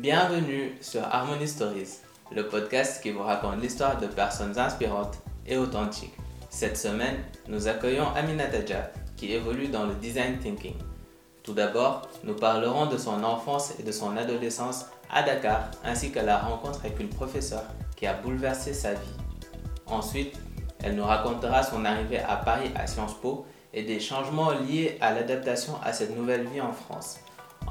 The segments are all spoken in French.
Bienvenue sur Harmony Stories, le podcast qui vous raconte l'histoire de personnes inspirantes et authentiques. Cette semaine, nous accueillons Amina Tadja, qui évolue dans le design thinking. Tout d'abord, nous parlerons de son enfance et de son adolescence à Dakar, ainsi que la rencontre avec une professeure qui a bouleversé sa vie. Ensuite, elle nous racontera son arrivée à Paris à Sciences Po et des changements liés à l'adaptation à cette nouvelle vie en France.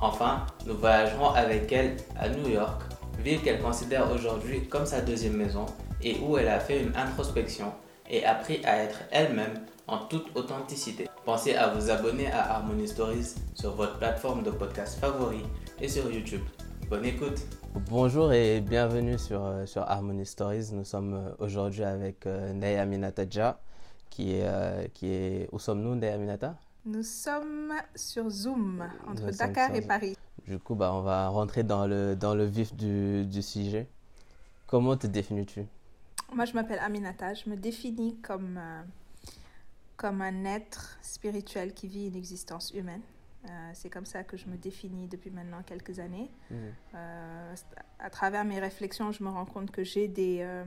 Enfin, nous voyagerons avec elle à New York, ville qu'elle considère aujourd'hui comme sa deuxième maison et où elle a fait une introspection et appris à être elle-même en toute authenticité. Pensez à vous abonner à Harmony Stories sur votre plateforme de podcast favori et sur YouTube. Bonne écoute. Bonjour et bienvenue sur, euh, Harmony Stories. Nous sommes euh, aujourd'hui avec euh, Minatadja qui est, euh, qui est... Où sommes-nous, Naya Minata? Nous sommes sur Zoom entre Dakar et Paris. Du coup, bah, on va rentrer dans le, dans le vif du, du sujet. Comment te définis-tu? Moi, je m'appelle Aminata. Je me définis comme, euh, comme un être spirituel qui vit une existence humaine. Euh, c'est comme ça que je me définis depuis maintenant quelques années. Mhm. Euh, à travers mes réflexions, je me rends compte que j'ai des,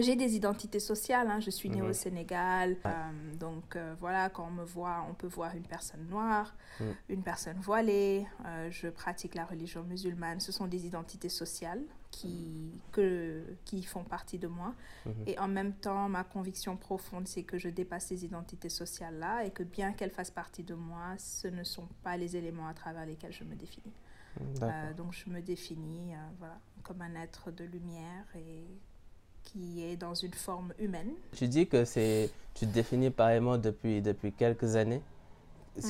j'ai des identités sociales. hein. Je suis née au Sénégal. Euh, donc euh, voilà, quand on me voit, on peut voir une personne noire, Mhm. une personne voilée. Euh, je pratique la religion musulmane. Ce sont des identités sociales qui, que, qui font partie de moi. Mhm. Et en même temps, ma conviction profonde, c'est que je dépasse ces identités sociales-là et que bien qu'elles fassent partie de moi, ce ne sont pas les éléments à travers lesquels je me définis. Euh, donc je me définis voilà, comme un être de lumière et qui est dans une forme humaine. Tu dis que c'est, tu te définis pareillement depuis, depuis quelques années.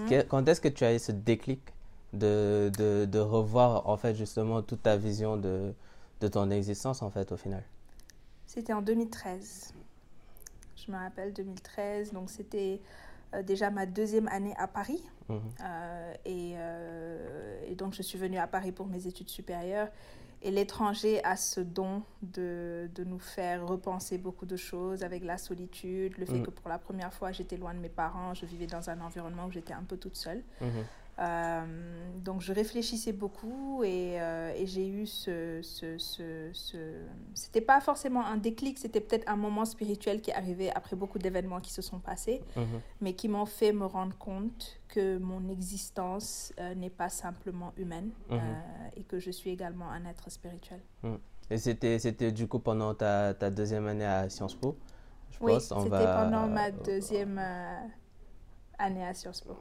Que- Quand est-ce que tu as eu ce déclic de, de, de revoir en fait justement toute ta vision de, de ton existence en fait au final? C'était en 2013. Je me rappelle 2013, donc c'était euh, déjà ma deuxième année à Paris. Mhm. Euh, et, euh, et donc, je suis venue à Paris pour mes études supérieures. Et l'étranger a ce don de, de nous faire repenser beaucoup de choses avec la solitude, le fait Mm. que pour la première fois, j'étais loin de mes parents, je vivais dans un environnement où j'étais un peu toute seule. Mhm. Euh, donc je réfléchissais beaucoup et, euh, et j'ai eu ce... ce, ce, ce- C'était pas forcément un déclic, c'était peut-être un moment spirituel qui est arrivé après beaucoup d'événements qui se sont passés Mhm. mais qui m'ont fait me rendre compte que mon existence euh, n'est pas simplement humaine Mhm. et que je suis également un être spirituel. Et c'était, c'était du coup pendant ta, ta deuxième année à Sciences Po je Oui, pense. C'était va- pendant ma deuxième euh, année à Sciences Po.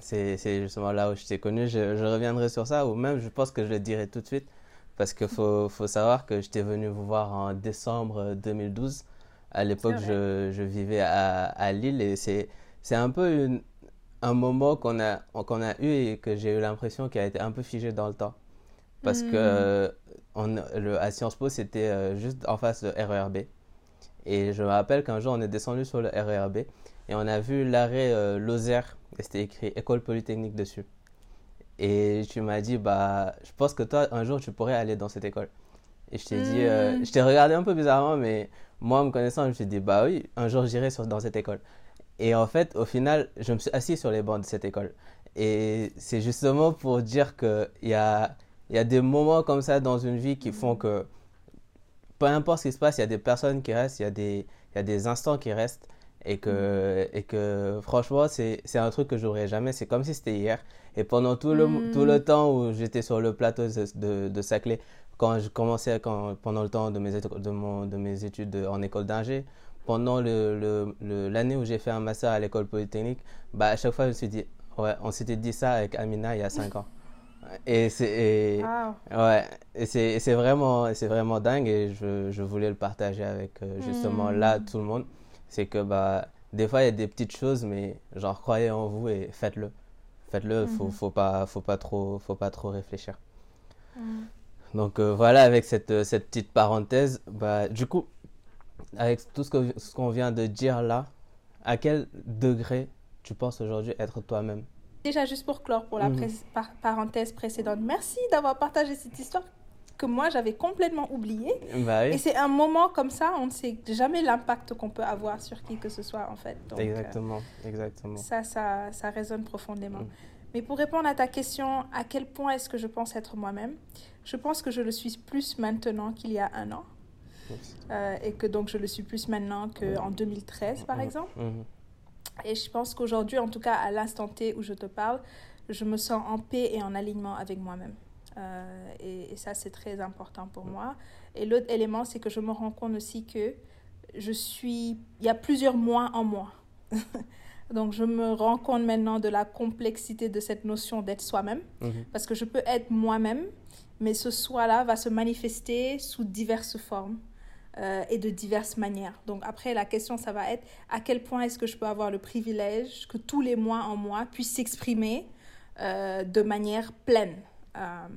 C'est, c'est justement là où je t'ai connu. Je, je reviendrai sur ça, ou même je pense que je le dirai tout de suite. Parce qu'il faut, faut savoir que j'étais venu vous voir en décembre 2012. À l'époque, je, je vivais à, à Lille et c'est, un peu une- un moment qu'on a, qu'on a eu et que j'ai eu l'impression qu'il a été un peu figé dans le temps. Parce Mm. que on, le, à Sciences Po, c'était euh, juste en face de RERB. Et je me rappelle qu'un jour, on est descendu sur le RERB et on a vu l'arrêt euh, Lozère et c'était écrit École Polytechnique dessus. Et tu m'as dit, bah, je pense que toi, un jour, tu pourrais aller dans cette école. Et je t'ai dit, euh, Mm. je t'ai regardé un peu bizarrement, mais moi, me connaissant, je me suis dit, bah oui, un jour, j'irai dans cette école. Et en fait, au final, je me suis assis sur les bancs de cette école. Et c'est justement pour dire qu'il y a, y a des moments comme ça dans une vie qui font que, peu importe ce qui se passe, il y a des personnes qui restent, il y a des, il y a des instants qui restent. Et que, et que franchement, c'est, un truc que j'aurais jamais. C'est comme si c'était hier. Et pendant tout le, Mm. tout le temps où j'étais sur le plateau de, de, Saclay, quand je commençais, quand, pendant le temps de mes, études- de mon, de mes études de- en école d'ingé, pendant le, le, le- l'année où j'ai fait un master à l'école polytechnique, bah, à chaque fois, je me suis dit, ouais, on s'était dit ça avec Amina il y a 5 ans. Et c'est, Wow. Ouais, vraiment, vraiment dingue et je, je voulais le partager avec euh, justement Mm. là tout le monde. C'est que bah, des fois il y a des petites choses, mais genre croyez en vous et faites-le. Faites-le, faut, Mhm. faut pas, faut pas trop, faut pas trop réfléchir. Mm. Donc euh, voilà, avec cette, euh, cette petite parenthèse, bah, du coup, avec tout ce que- ce qu'on vient de dire là, à quel degré tu penses aujourd'hui être toi-même? Déjà, juste pour clore pour la Mhm. pré- par- parenthèse précédente, merci d'avoir partagé cette histoire que moi j'avais complètement oubliée. Bah Et c'est un moment comme ça, on ne sait jamais l'impact qu'on peut avoir sur qui que ce soit en fait. Donc, euh, exactement, exactement. Ça, ça, ça résonne profondément. Mm. Mais pour répondre à ta question, à quel point est-ce que je pense être moi-même Je pense que je le suis plus maintenant qu'il y a un an. Euh, et que donc je le suis plus maintenant qu'en 2013, par exemple. Et je pense qu'aujourd'hui, en tout cas à l'instant T où je te parle, je me sens en paix et en alignement avec moi-même. Euh, et, ça, c'est très important pour moi. Et l'autre élément, c'est que je me rends compte aussi que je suis... Il y a plusieurs mois en moi. Donc, je me rends compte maintenant de la complexité de cette notion d'être soi-même. Mhm. Parce que je peux être moi-même, mais ce soi-là va se manifester sous diverses formes. Euh, et de diverses manières. Donc après, la question, ça va être à quel point est-ce que je peux avoir le privilège que tous les mois en moi puissent s'exprimer euh, de manière pleine? Euh,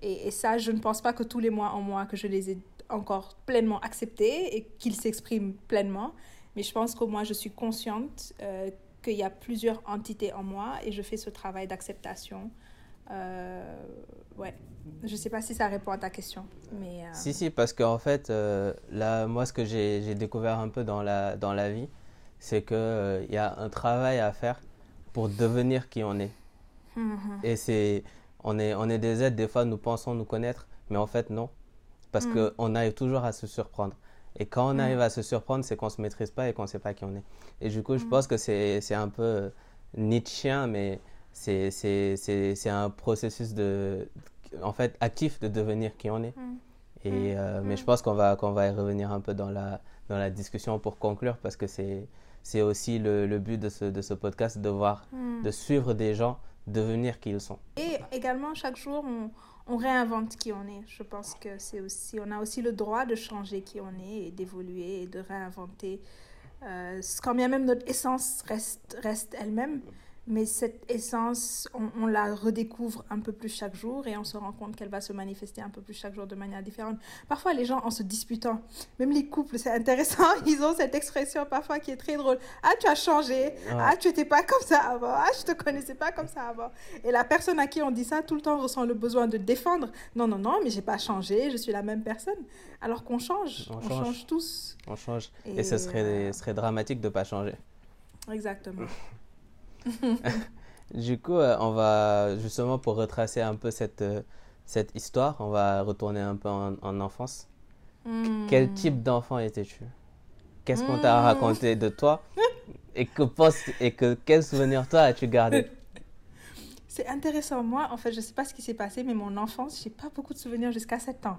et, ça, je ne pense pas que tous les mois en moi que je les ai encore pleinement acceptés et qu'ils s'expriment pleinement. Mais je pense qu'au moins, je suis consciente qu'il y a plusieurs entités en moi et je fais ce travail d'acceptation. ouais. Je ne sais pas si ça répond à ta question. Mais, Si, si, parce qu'en fait, là, moi, ce que j'ai découvert un peu dans la, dans la vie, c'est qu'il il y a un travail à faire pour devenir qui on est. Mhm. Et c'est, on est, on est des êtres, des fois nous pensons nous connaître, mais en fait non. Parce mm. qu'on arrive toujours à se surprendre. Et quand on mm. arrive à se surprendre, c'est qu'on ne se maîtrise pas et qu'on ne sait pas qui on est. Et du coup, je mm. pense que c'est un peu Nietzscheen, mais c'est un processus de, en fait, actif de devenir qui on est. Et, euh, mais je pense qu'on va, qu'on va y revenir un peu dans la, dans la discussion pour conclure parce que c'est aussi le, le, but de ce, de ce podcast, de voir, de suivre des gens devenir qui ils sont. Et également, chaque jour, on, réinvente qui on est. Je pense que c'est aussi, on a aussi le droit de changer qui on est et d'évoluer et de réinventer. Euh, quand bien même notre essence reste, reste elle-même, mais cette essence, on, la redécouvre un peu plus chaque jour et on se rend compte qu'elle va se manifester un peu plus chaque jour de manière différente. Parfois, les gens, en se disputant, même les couples, c'est intéressant, ils ont cette expression parfois qui est très drôle. Ah, tu as changé. Ah, tu n'étais pas comme ça avant. Ah, je te connaissais pas comme ça avant. Et la personne à qui on dit ça tout le temps ressent le besoin de défendre. Non, non, non, mais j'ai pas changé, je suis la même personne. Alors qu'on change, on, change. tous. On change. Et, ce serait, euh, serait dramatique de pas changer. Exactement. du coup, euh, on va justement pour retracer un peu cette, euh, cette histoire, on va retourner un peu en, enfance. Hmm. Quel type d'enfant étais-tu? Qu'est-ce qu'on t'a hmm. raconté de toi? Et que pense et que quel souvenir toi as-tu gardé? C'est intéressant. Moi, en fait, je ne sais pas ce qui s'est passé, mais mon enfance, j'ai pas beaucoup de souvenirs jusqu'à 7 ans.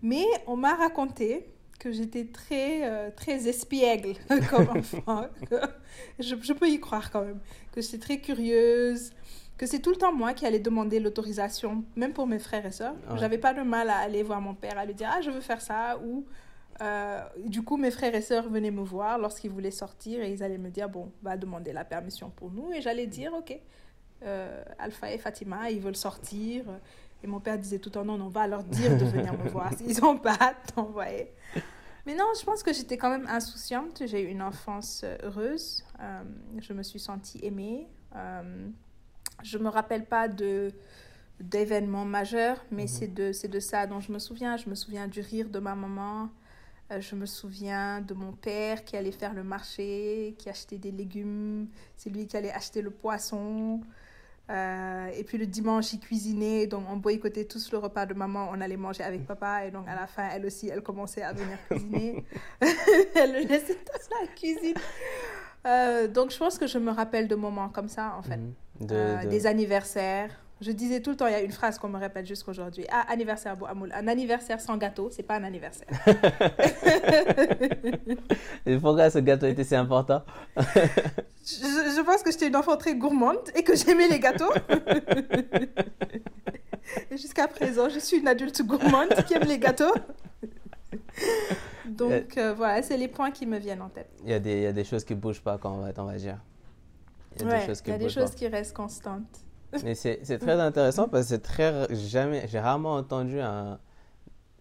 Mais on m'a raconté que j'étais très, euh, très espiègle comme enfant. je, je, peux y croire quand même. Que j'étais très curieuse, que c'est tout le temps moi qui allais demander l'autorisation, même pour mes frères et sœurs. Je J'avais pas de mal à aller voir mon père, à lui dire Ah, je veux faire ça. Ou euh, du coup, mes frères et sœurs venaient me voir lorsqu'ils voulaient sortir et ils allaient me dire Bon, va demander la permission pour nous. Et j'allais dire Ok, euh, Alpha et Fatima, ils veulent sortir. Et mon père disait tout le temps, non, on va leur dire de venir me voir. S'ils ont pas t'envoyer. Mais non, je pense que j'étais quand même insouciante. J'ai eu une enfance euh, heureuse. Euh, je me suis sentie aimée. Euh, je me rappelle pas de d'événements majeurs, mais c'est de, c'est de ça dont je me souviens. Je me souviens du rire de ma maman. Euh, je me souviens de mon père qui allait faire le marché, qui achetait des légumes. C'est lui qui allait acheter le poisson. Euh, et puis le dimanche, il cuisinait, donc on boycottait tous le repas de maman, on allait manger avec papa, et donc à la fin, elle aussi, elle commençait à venir cuisiner. elle le laissait dans la cuisine. Euh, donc je pense que je me rappelle de moments comme ça, en fait. Mhm. Euh, des anniversaires. Je disais tout le temps, il y a une phrase qu'on me répète jusqu'aujourd'hui. Ah, anniversaire Amoul. Un anniversaire sans gâteau, c'est pas un anniversaire. et pourquoi ce gâteau était si important? Je, pense que j'étais une enfant très gourmande et que j'aimais les gâteaux. et jusqu'à présent, je suis une adulte gourmande qui aime les gâteaux. Donc euh, voilà, c'est les points qui me viennent en tête. Il y, a des, il y a des choses qui ne bougent pas quand on va, on va dire. Il y a des choses qui, il y a des choses qui restent constantes. Mais c'est très intéressant parce que c'est très jamais, j'ai rarement entendu un,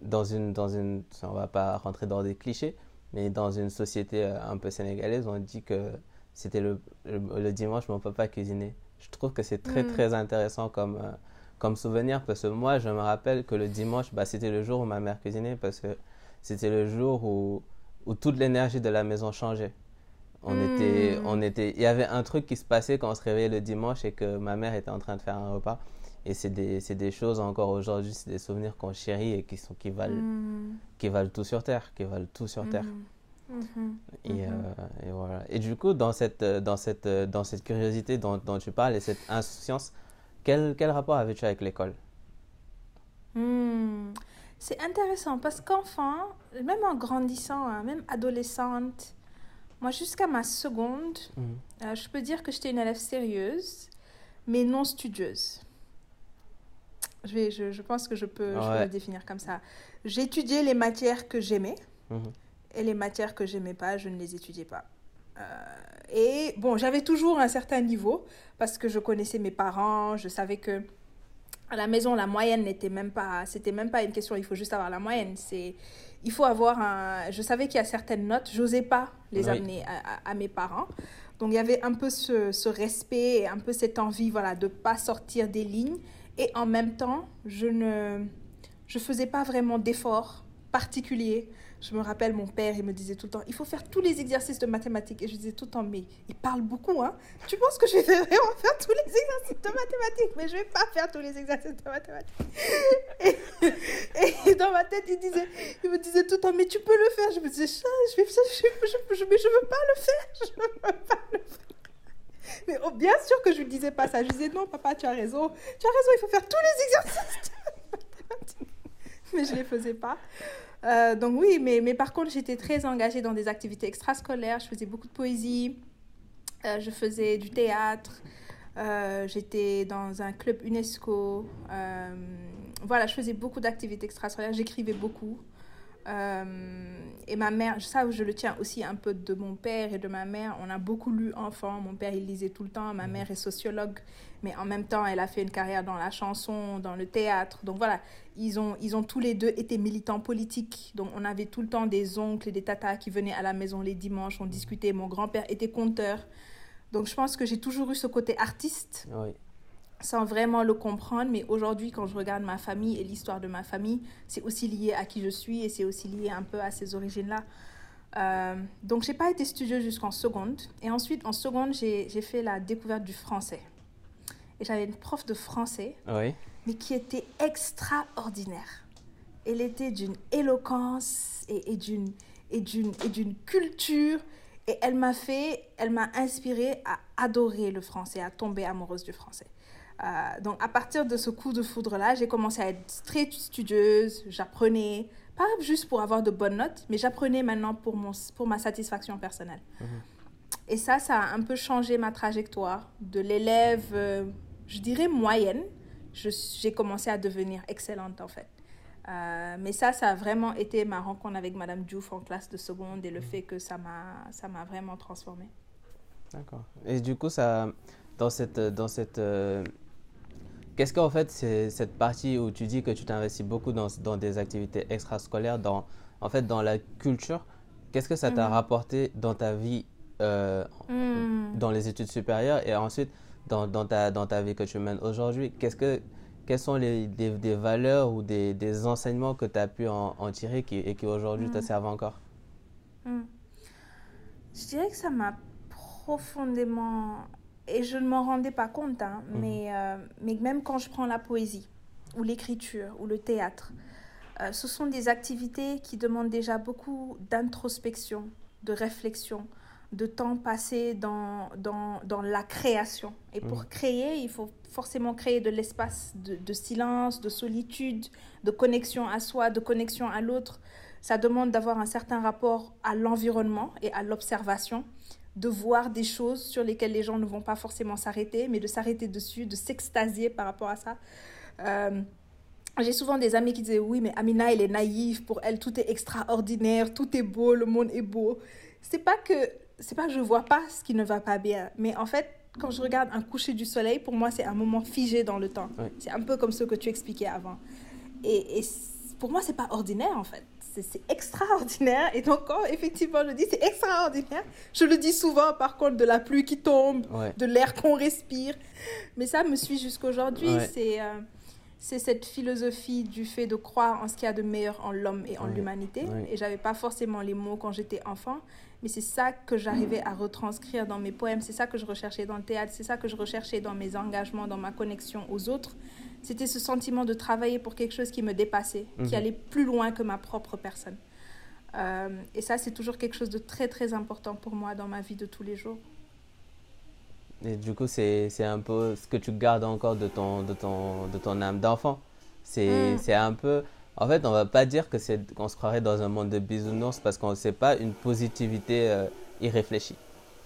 dans une, dans une, on va pas rentrer dans des clichés, mais dans une société euh, un peu sénégalaise, on dit que c'était le, le, dimanche, mon papa cuisinait. Je trouve que c'est très, mm. très intéressant comme, euh, comme souvenir parce que moi, je me rappelle que le dimanche, bah, c'était le jour où ma mère cuisinait parce que c'était le jour où, où toute l'énergie de la maison changeait. On était, on était, il y avait un truc qui se passait quand on se réveillait le dimanche et que ma mère était en train de faire un repas. Et c'est des, des, choses encore aujourd'hui, c'est des souvenirs qu'on chérit et qui, sont, qui, valent, qui valent tout sur Terre, qui valent tout sur Terre. Et, mm-hmm. euh, et, voilà. Et du coup, dans cette, dans cette, dans cette curiosité dont, dont tu parles et cette insouciance, quel, quel rapport avais-tu avec l'école? Hmm. C'est intéressant parce qu'enfant, même en grandissant, hein, même adolescente, moi jusqu'à ma seconde, mm. euh, je peux dire que j'étais une élève sérieuse, mais non studieuse. Je, vais, je, je pense que je peux, je peux le définir comme ça. J'étudiais les matières que j'aimais. Mm-hmm. Et les matières que j'aimais pas, je ne les étudiais pas. Euh, et bon, j'avais toujours un certain niveau parce que je connaissais mes parents, je savais que à la maison la moyenne n'était même pas, c'était même pas une question. Il faut juste avoir la moyenne. C'est, il faut avoir un. Je savais qu'il y a certaines notes, j'osais pas les amener à, à, mes parents. Donc il y avait un peu ce, ce respect et un peu cette envie, voilà, de pas sortir des lignes. Et en même temps, je ne, je faisais pas vraiment d'efforts particuliers je me rappelle, mon père, il me disait tout le temps, il faut faire tous les exercices de mathématiques. Et je disais tout le temps, mais il parle beaucoup, hein. Tu penses que je vais vraiment faire tous les exercices de mathématiques? Mais je vais pas faire tous les exercices de mathématiques. Et, dans ma tête, il, disait, il me disait tout le temps, mais tu peux le faire. Je me disais, je vais, je, je, mais je veux pas le faire. Je veux pas le faire. Mais oh, bien sûr que je lui disais pas ça. Je disais, non, papa, tu as raison. Tu as raison, il faut faire tous les exercices de mathématiques. Mais je les faisais pas. Euh, donc oui, mais, mais par contre, j'étais très engagée dans des activités extrascolaires. Je faisais beaucoup de poésie, euh, je faisais du théâtre, euh, j'étais dans un club UNESCO. voilà, je faisais beaucoup d'activités extrascolaires, j'écrivais beaucoup. Et ma mère, ça je le tiens aussi un peu de mon père et de ma mère. On a beaucoup lu enfant. Mon père, il lisait tout le temps. Ma mère est sociologue, mais en même temps, elle a fait une carrière dans la chanson, dans le théâtre. Donc voilà, ils ont, ils ont tous les deux été militants politiques. Donc on avait tout le temps des oncles et des tatas qui venaient à la maison les dimanches. On discutait. Mon grand-père était conteur. Donc je pense que j'ai toujours eu ce côté artiste. Oui sans vraiment le comprendre. Mais aujourd'hui, quand je regarde ma famille et l'histoire de ma famille, c'est aussi lié à qui je suis et c'est aussi lié un peu à ces origines-là. Euh, donc, j'ai pas été studieuse jusqu'en seconde. Et ensuite, en seconde, j'ai fait la découverte du français. Et j'avais une prof de français, mais qui était extraordinaire. Elle était d'une éloquence et, et d'une et d'une culture. Et elle m'a fait, elle m'a inspirée à adorer le français, à tomber amoureuse du français. Euh, donc, à partir de ce coup de foudre-là, j'ai commencé à être très studieuse. J'apprenais, pas juste pour avoir de bonnes notes, mais j'apprenais maintenant pour, mon, pour ma satisfaction personnelle. Mhm. Et ça, ça a un peu changé ma trajectoire. De l'élève, euh, je dirais moyenne, j'ai commencé à devenir excellente en fait. Euh, mais ça, ça a vraiment été ma rencontre avec Madame Diouf en classe de seconde et le mhm. fait que ça m'a vraiment transformée. D'accord. Et du coup, ça, dans cette, dans cette Qu'est-ce qu'en fait, c'est cette partie où tu dis que tu t'investis beaucoup dans, dans, des activités extrascolaires, dans, en fait, dans la culture, qu'est-ce que ça t'a mhm. rapporté dans ta vie, euh, hmm. dans les études supérieures? Et ensuite dans, dans, ta, dans ta vie que tu mènes aujourd'hui Qu'est-ce que, Quelles sont les, des, des valeurs ou des, des, enseignements que tu as pu en, tirer qui, et qui aujourd'hui te hmm. servent encore? Hmm. Je dirais que ça m'a profondément et je ne m'en rendais pas compte, hein, mhm. mais, euh, mais même quand je prends la poésie, ou l'écriture, ou le théâtre, euh, ce sont des activités qui demandent déjà beaucoup d'introspection, de réflexion, de temps passé dans, dans, dans la création. Et pour mhm. créer, il faut forcément créer de l'espace de, de, silence, de solitude, de connexion à soi, de connexion à l'autre. Ça demande d'avoir un certain rapport à l'environnement et à l'observation de voir des choses sur lesquelles les gens ne vont pas forcément s'arrêter, mais de s'arrêter dessus, de s'extasier par rapport à ça. Euh, j'ai souvent des amis qui disaient oui, mais Amina, elle est naïve, pour elle tout est extraordinaire, tout est beau, le monde est beau. C'est pas que c'est pas que je vois pas ce qui ne va pas bien, mais en fait, quand je regarde un coucher du soleil, pour moi, c'est un moment figé dans le temps. C'est un peu comme ce que tu expliquais avant. Et, et pour moi, c'est pas ordinaire en fait c'est extraordinaire. Et donc, quand effectivement je dis c'est extraordinaire, je le dis souvent par contre de la pluie qui tombe, de l'air qu'on respire. Mais ça me suit jusqu'aujourd'hui. C'est. Euh, c'est cette philosophie du fait de croire en ce qu'il y a de meilleur en l'homme et en l'humanité. Et j'avais pas forcément les mots quand j'étais enfant, mais c'est ça que j'arrivais à retranscrire dans mes poèmes, c'est ça que je recherchais dans le théâtre, c'est ça que je recherchais dans mes engagements, dans ma connexion aux autres. C'était ce sentiment de travailler pour quelque chose qui me dépassait, qui mhm. allait plus loin que ma propre personne. Euh, et ça, c'est toujours quelque chose de très, très important pour moi dans ma vie de tous les jours. Et du coup, c'est un peu ce que tu gardes encore de ton, de ton, de ton âme d'enfant. C'est mm. un peu... En fait, on va pas dire que c'est qu'on se croirait dans un monde de bisounours parce qu'on ne sait pas une positivité euh, irréfléchie.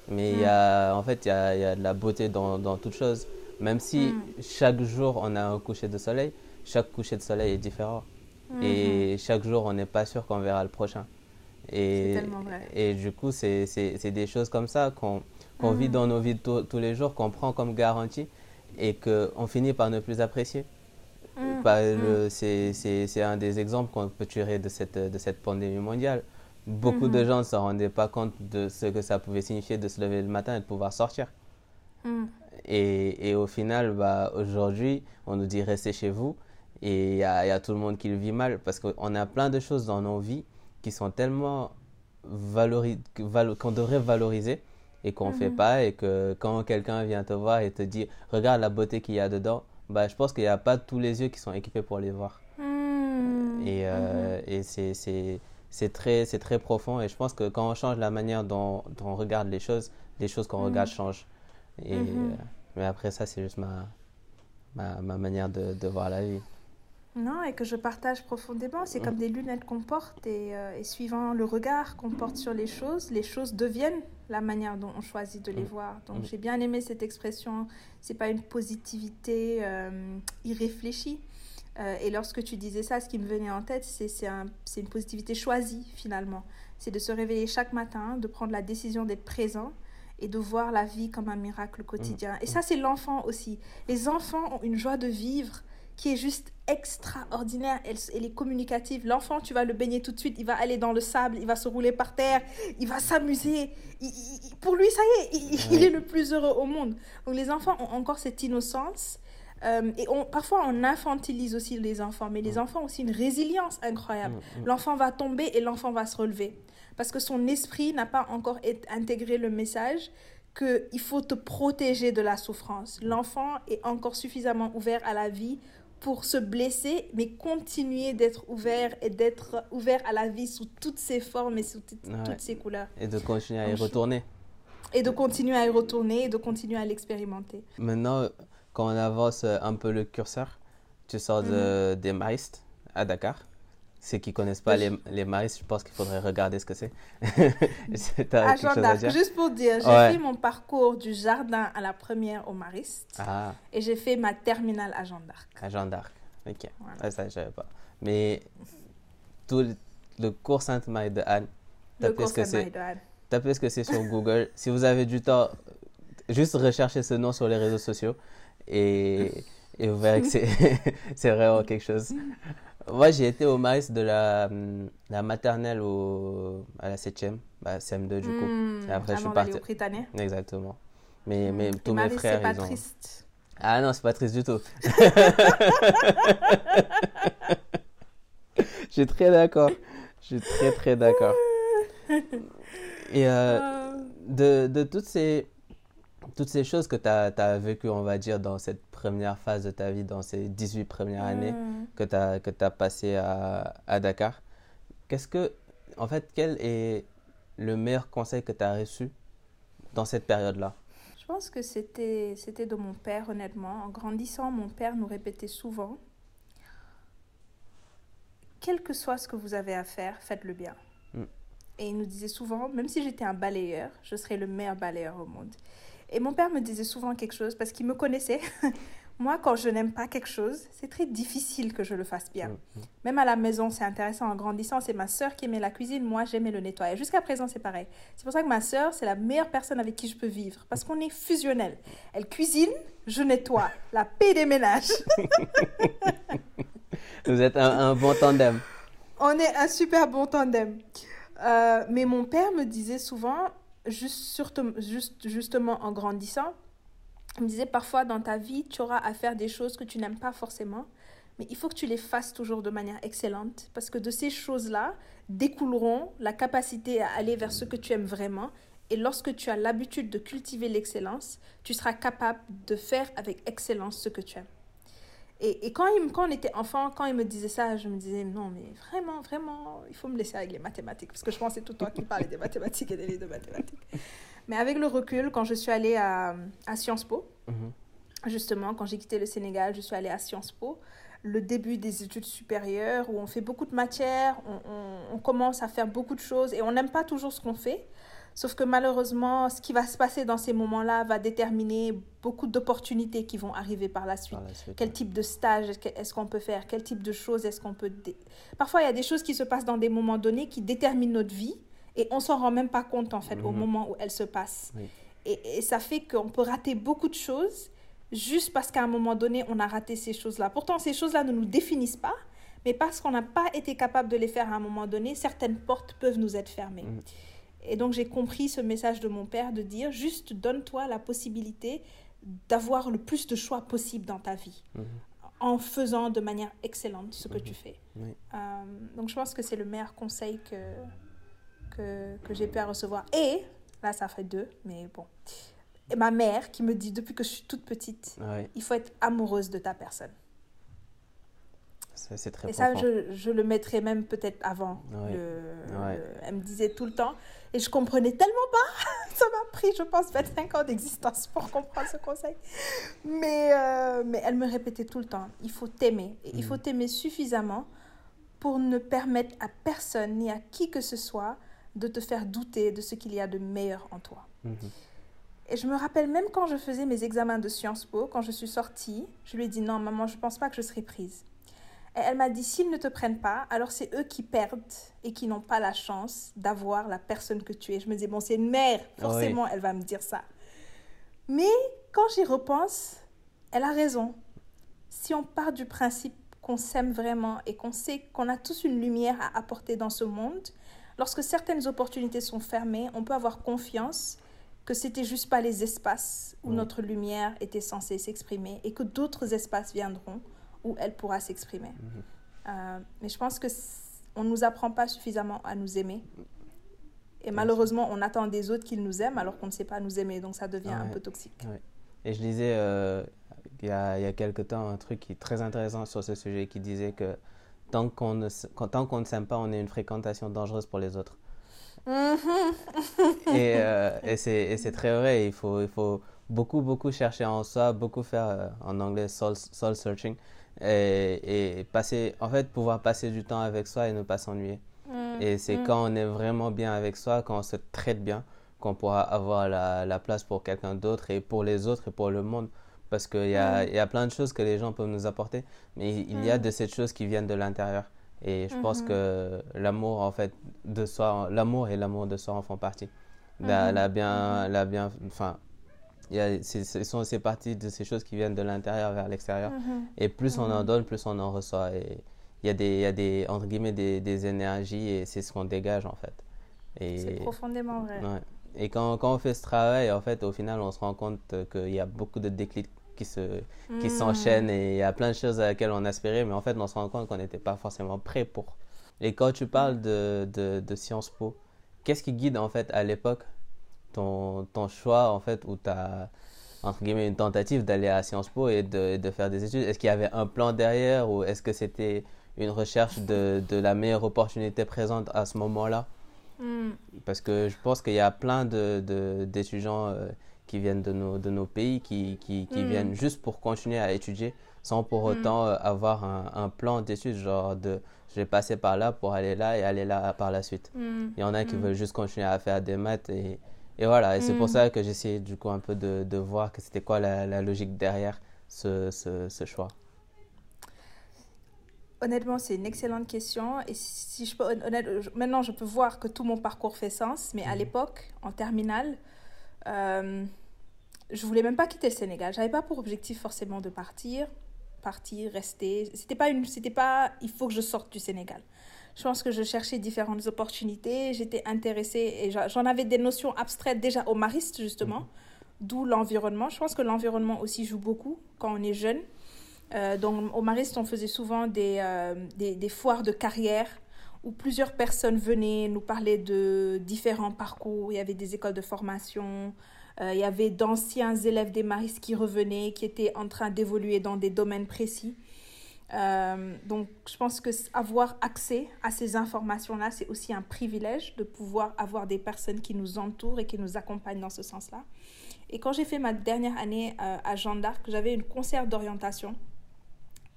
Mais il y a, mm. en fait, il y a, y a, de la beauté dans, dans toute chose. Même si mm. chaque jour, on a un coucher de soleil, chaque coucher de soleil est différent. Et chaque jour, on n'est pas sûr qu'on verra le prochain. Et, vrai. et du coup, c'est des choses comme ça qu'on vit dans nos vies tous les jours, qu'on prend comme garantie et qu'on finit par ne plus apprécier. Mm. Mm. C'est un des exemples qu'on peut tirer de cette, de cette pandémie mondiale. Beaucoup de mm-hmm. gens ne se rendaient pas compte de ce que ça pouvait signifier de se lever le matin et de pouvoir sortir. Et, et, au final, bah, aujourd'hui, on nous dit restez chez vous. Et il y, y a, tout le monde qui le vit mal parce qu'on a plein de choses dans nos vies qui sont tellement qu'on devrait valoriser et qu'on ne fait mhm. pas et que quand quelqu'un vient te voir et te dit regarde la beauté qu'il y a dedans, bah, je pense qu'il n'y a pas tous les yeux qui sont équipés pour les voir. Hmm. Et, euh, mhm. et c'est, c'est, très, c'est très profond et je pense que quand on change la manière dont, dont on regarde les choses, les choses qu'on regarde mhm. changent. Et, euh, mais après ça, c'est juste ma, ma, ma manière de, de voir la vie. Non, et que je partage profondément. C'est comme des lunettes qu'on porte et, euh, et, suivant le regard qu'on porte sur les choses, les choses deviennent la manière dont on choisit de les voir. Donc j'ai bien aimé cette expression. C'est pas une positivité euh, irréfléchie. Euh, et lorsque tu disais ça, ce qui me venait en tête, c'est un, une positivité choisie finalement. C'est de se réveiller chaque matin, de prendre la décision d'être présent et de voir la vie comme un miracle quotidien. Et ça, c'est l'enfant aussi. Les enfants ont une joie de vivre qui est juste extraordinaire. Elle, elle est communicative. L'enfant, tu vas le baigner tout de suite. Il va aller dans le sable, il va se rouler par terre, il va s'amuser. pour lui, ça y est, il, est le plus heureux au monde. Donc les enfants ont encore cette innocence. Euh, et on, parfois, on infantilise aussi les enfants, mais les enfants ont aussi une résilience incroyable. L'enfant va tomber et l'enfant va se relever. Parce que son esprit n'a pas encore intégré le message qu'il faut te protéger de la souffrance. L'enfant est encore suffisamment ouvert à la vie pour se blesser, mais continuer d'être ouvert et d'être ouvert à la vie sous toutes ses formes et sous toutes ses couleurs. Et de continuer à y retourner. Et de continuer à y retourner et de continuer à l'expérimenter. Maintenant, quand on avance un peu le curseur, tu sors de, mhm. des maristes à Dakar. Ceux qui ne connaissent pas les, les maristes, je pense qu'il faudrait regarder ce que c'est. juste pour dire, j'ai fait mon parcours du jardin à la première au mariste. Ah. Et j'ai fait ma terminale à Jeanne d'Arc. À Jeanne d'Arc, ok. Ah, ça, je savais pas. Mais tout le cours Sainte-Marie de Anne, tapez ce que c'est. Tapez ce que c'est sur Google. si vous avez du temps, juste recherchez ce nom sur les réseaux sociaux et, et vous verrez que c'est vraiment quelque chose. Moi, j'ai été au maïs de la, la maternelle au, à la 7e, bah, CM2 du coup. Hmm. et après, je suis parti. au Exactement. Mais, mais hmm. tous mes frères, ils pas triste. Ah non, c'est pas triste du tout. je suis très d'accord. Je suis très, très d'accord. Et euh, ah. de, de toutes ces toutes ces choses que tu as, as vécues, on va dire, dans cette première phase de ta vie, dans ces 18 premières années mm. que tu as, que as passées à, à Dakar, qu'est-ce que, en fait, quel est le meilleur conseil que tu as reçu dans cette période-là? Je pense que c'était de mon père, honnêtement. En grandissant, mon père nous répétait souvent, quel que soit ce que vous avez à faire, faites-le bien. Mm. Et il nous disait souvent, même si j'étais un balayeur, je serais le meilleur balayeur au monde. Et mon père me disait souvent quelque chose parce qu'il me connaissait. Moi, quand je n'aime pas quelque chose, c'est très difficile que je le fasse bien. Mm, mm. Même à la maison, c'est intéressant. En grandissant, c'est ma sœur qui aimait la cuisine. Moi, j'aimais le nettoyage. Jusqu'à présent, c'est pareil. C'est pour ça que ma sœur, c'est la meilleure personne avec qui je peux vivre. Parce qu'on est fusionnel. Elle cuisine, je nettoie. La paix des ménages. Vous êtes un, bon tandem. On est un super bon tandem. Euh, mais mon père me disait souvent, juste, surtout, juste, justement en grandissant, il me disait parfois dans ta vie, tu auras à faire des choses que tu n'aimes pas forcément, mais il faut que tu les fasses toujours de manière excellente parce que de ces choses-là découleront la capacité à aller vers ce que tu aimes vraiment. Et lorsque tu as l'habitude de cultiver l'excellence, tu seras capable de faire avec excellence ce que tu aimes. Et, et quand, il, quand on était enfant, quand il me disait ça, je me disais non, mais vraiment, vraiment, il faut me laisser avec les mathématiques parce que je pensais tout le temps qu'il parlait des mathématiques et des livres de mathématiques. Mais avec le recul, quand je suis allée à, à Sciences Po, Mhm. justement, quand j'ai quitté le Sénégal, je suis allée à Sciences Po. Le début des études supérieures, où on fait beaucoup de matières, on, on- on commence à faire beaucoup de choses et on n'aime pas toujours ce qu'on fait. Sauf que malheureusement, ce qui va se passer dans ces moments-là va déterminer beaucoup d'opportunités qui vont arriver par la suite. Par la suite, Quel ouais. type de stage est-ce qu'on peut faire? Quel type de choses est-ce qu'on peut... dé- Parfois, il y a des choses qui se passent dans des moments donnés qui déterminent notre vie et on s'en rend même pas compte en fait au Mhm. moment où elles se passent. Oui. Et, et ça fait qu'on peut rater beaucoup de choses juste parce qu'à un moment donné, on a raté ces choses-là. Pourtant, ces choses-là ne nous définissent pas, mais parce qu'on n'a pas été capable de les faire à un moment donné, certaines portes peuvent nous être fermées. Mhm. Et donc, j'ai compris ce message de mon père de dire juste donne-toi la possibilité d'avoir le plus de choix possible dans ta vie Mhm. en faisant de manière excellente ce que Mhm. tu fais. Oui. Euh, donc je pense que c'est le meilleur conseil que, que, que j'ai pu recevoir. Et, là ça fait deux, mais bon, et ma mère qui me dit depuis que je suis toute petite, il faut être amoureuse de ta personne. C'est c'est très Et ça, je, je le mettrais même peut-être avant. Ouais. le- Ouais. le- elle me disait tout le temps. Et je comprenais tellement pas. ça m'a pris, je pense, 25 ans d'existence pour comprendre ce conseil. Mais, euh, mais elle me répétait tout le temps. Il faut t'aimer. Il faut Mhm. t'aimer suffisamment pour ne permettre à personne ni à qui que ce soit de te faire douter de ce qu'il y a de meilleur en toi. Mhm. Et je me rappelle même quand je faisais mes examens de Sciences Po, quand je suis sortie, je lui ai dit non, maman, je ne pense pas que je serai prise. Et elle m'a dit s'ils ne te prennent pas, alors c'est eux qui perdent et qui n'ont pas la chance d'avoir la personne que tu es. Je me dis bon, c'est une mère, forcément, elle va me dire ça. Mais quand j'y repense, elle a raison. Si on part du principe qu'on s'aime vraiment et qu'on sait qu'on a tous une lumière à apporter dans ce monde, lorsque certaines opportunités sont fermées, on peut avoir confiance que c'était juste pas les espaces où Oui. notre lumière était censée s'exprimer et que d'autres espaces viendront où elle pourra s'exprimer. Euh, mais je pense que on nous apprend pas suffisamment à nous aimer. Et malheureusement, on attend des autres qu'ils nous aiment alors qu'on ne sait pas nous aimer. Donc ça devient un peu toxique. Et je lisais euh, il y a, il y a quelque temps un truc qui est très intéressant sur ce sujet qui disait que tant qu'on ne, tant qu'on ne s'aime pas, on est une fréquentation dangereuse pour les autres. Et, euh, et c'est et c'est très vrai, il faut, il faut beaucoup, beaucoup chercher en soi, beaucoup faire euh, en anglais soul, soul searching et, et passer, en fait, pouvoir passer du temps avec soi et ne pas s'ennuyer. Mm, Et c'est mm. quand on est vraiment bien avec soi, quand on se traite bien, qu'on pourra avoir la, la place pour quelqu'un d'autre et pour les autres et pour le monde. Parce qu'il y a, Mm. il y a plein de choses que les gens peuvent nous apporter, mais il y a Mm. de ces choses qui viennent de l'intérieur. Et je pense Mhm. que l'amour, en fait, de soi, l'amour et l'amour de soi en font partie. La, Mhm. la bien, la bien, enfin, il y a, ce sont ces parties de ces choses qui viennent de l'intérieur vers l'extérieur. Mhm. Et plus on en Mhm. donne, plus on en reçoit. Et il y a des, il y a des, entre guillemets, des, des énergies et c'est ce qu'on dégage en fait. C'est profondément vrai. ouais. Et quand, quand on fait ce travail, en fait, au final, on se rend compte qu'il y a beaucoup de déclics qui se, qui Mm. s'enchaînent et il y a plein de choses à laquelle on aspirait, mais en fait, on se rend compte qu'on n'était pas forcément prêt pour. Et quand tu parles de, de, de Sciences Po, qu'est-ce qui guide en fait à l'époque ton, ton choix en fait ou ta entre guillemets une tentative d'aller à Sciences Po et de, de faire des études Est-ce qu'il y avait un plan derrière ou est-ce que c'était une recherche de, de la meilleure opportunité présente à ce moment-là? Mm. Parce que je pense qu'il y a plein de, de- d'étudiants euh, qui viennent de nos, de nos pays qui, qui, qui Mm. viennent juste pour continuer à étudier sans pour Mm. autant euh, avoir un, un plan d'études, genre de je vais passer par là pour aller là et aller là par la suite. Il y en a qui veulent juste continuer à faire des maths et, et voilà. Et c'est pour Mm. ça que j'essayais du coup un peu de, de voir que c'était quoi la, la logique derrière ce, ce, ce choix. Honnêtement, c'est une excellente question. Et si je peux, honnête, maintenant, je peux voir que tout mon parcours fait sens. Mais à Mhm. l'époque, en terminale, euh, je voulais même pas quitter le Sénégal. J'avais pas pour objectif forcément de partir, partir, rester. C'était pas une, c'était pas, il faut que je sorte du Sénégal. Je pense que je cherchais différentes opportunités. J'étais intéressée et j'en avais des notions abstraites déjà au Mariste justement, Mhm. d'où l'environnement. Je pense que l'environnement aussi joue beaucoup quand on est jeune. Euh, donc, au Mariste, on faisait souvent des, euh, des, des, foires de carrière où plusieurs personnes venaient nous parler de différents parcours. Il y avait des écoles de formation, euh, il y avait d'anciens élèves des Maristes qui revenaient, qui étaient en train d'évoluer dans des domaines précis. Euh, donc, je pense que avoir accès à ces informations-là, c'est aussi un privilège de pouvoir avoir des personnes qui nous entourent et qui nous accompagnent dans ce sens-là. Et quand j'ai fait ma dernière année euh, à Jeanne d'Arc, j'avais une concert d'orientation.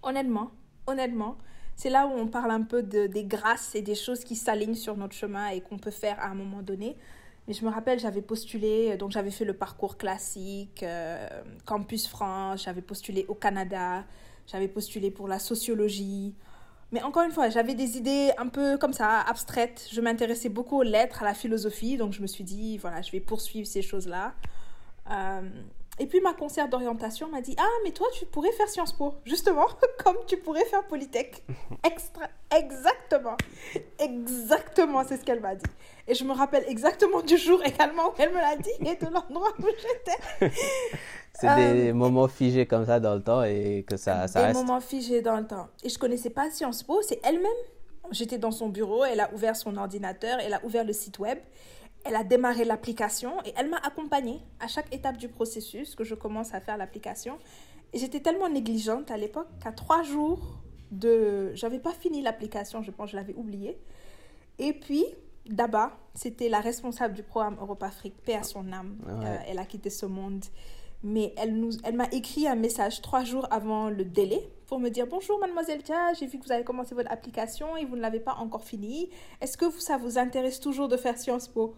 Honnêtement, honnêtement, c'est là où on parle un peu de, des grâces et des choses qui s'alignent sur notre chemin et qu'on peut faire à un moment donné. Mais je me rappelle, j'avais postulé, donc j'avais fait le parcours classique, euh, Campus France, j'avais postulé au Canada, j'avais postulé pour la sociologie. Mais encore une fois, j'avais des idées un peu comme ça, abstraites. Je m'intéressais beaucoup aux lettres, à la philosophie, donc je me suis dit, voilà, je vais poursuivre ces choses-là. Euh, et puis ma conseillère d'orientation m'a dit Ah, mais toi, tu pourrais faire Sciences Po, justement, comme tu pourrais faire Polytech. Extra... Exactement. Exactement, c'est ce qu'elle m'a dit. Et je me rappelle exactement du jour également où elle me l'a dit et de l'endroit où j'étais. c'est des euh, moments figés comme ça dans le temps et que ça, ça des moments figés dans le temps. Et je connaissais pas Sciences Po, c'est elle-même. J'étais dans son bureau, elle a ouvert son ordinateur, elle a ouvert le site web elle a démarré l'application et elle m'a accompagnée à chaque étape du processus que je commence à faire l'application. Et j'étais tellement négligente à l'époque qu'à trois jours de... J'avais pas fini l'application, je pense, je l'avais oublié. Et puis, Daba, c'était la responsable du programme Europe-Afrique, paix à son âme. Euh, elle a quitté ce monde. Mais elle, nous, elle m'a écrit un message trois jours avant le délai pour me dire Bonjour, mademoiselle Tia, j'ai vu que vous avez commencé votre application et vous ne l'avez pas encore fini. Est-ce que ça vous intéresse toujours de faire Sciences Po?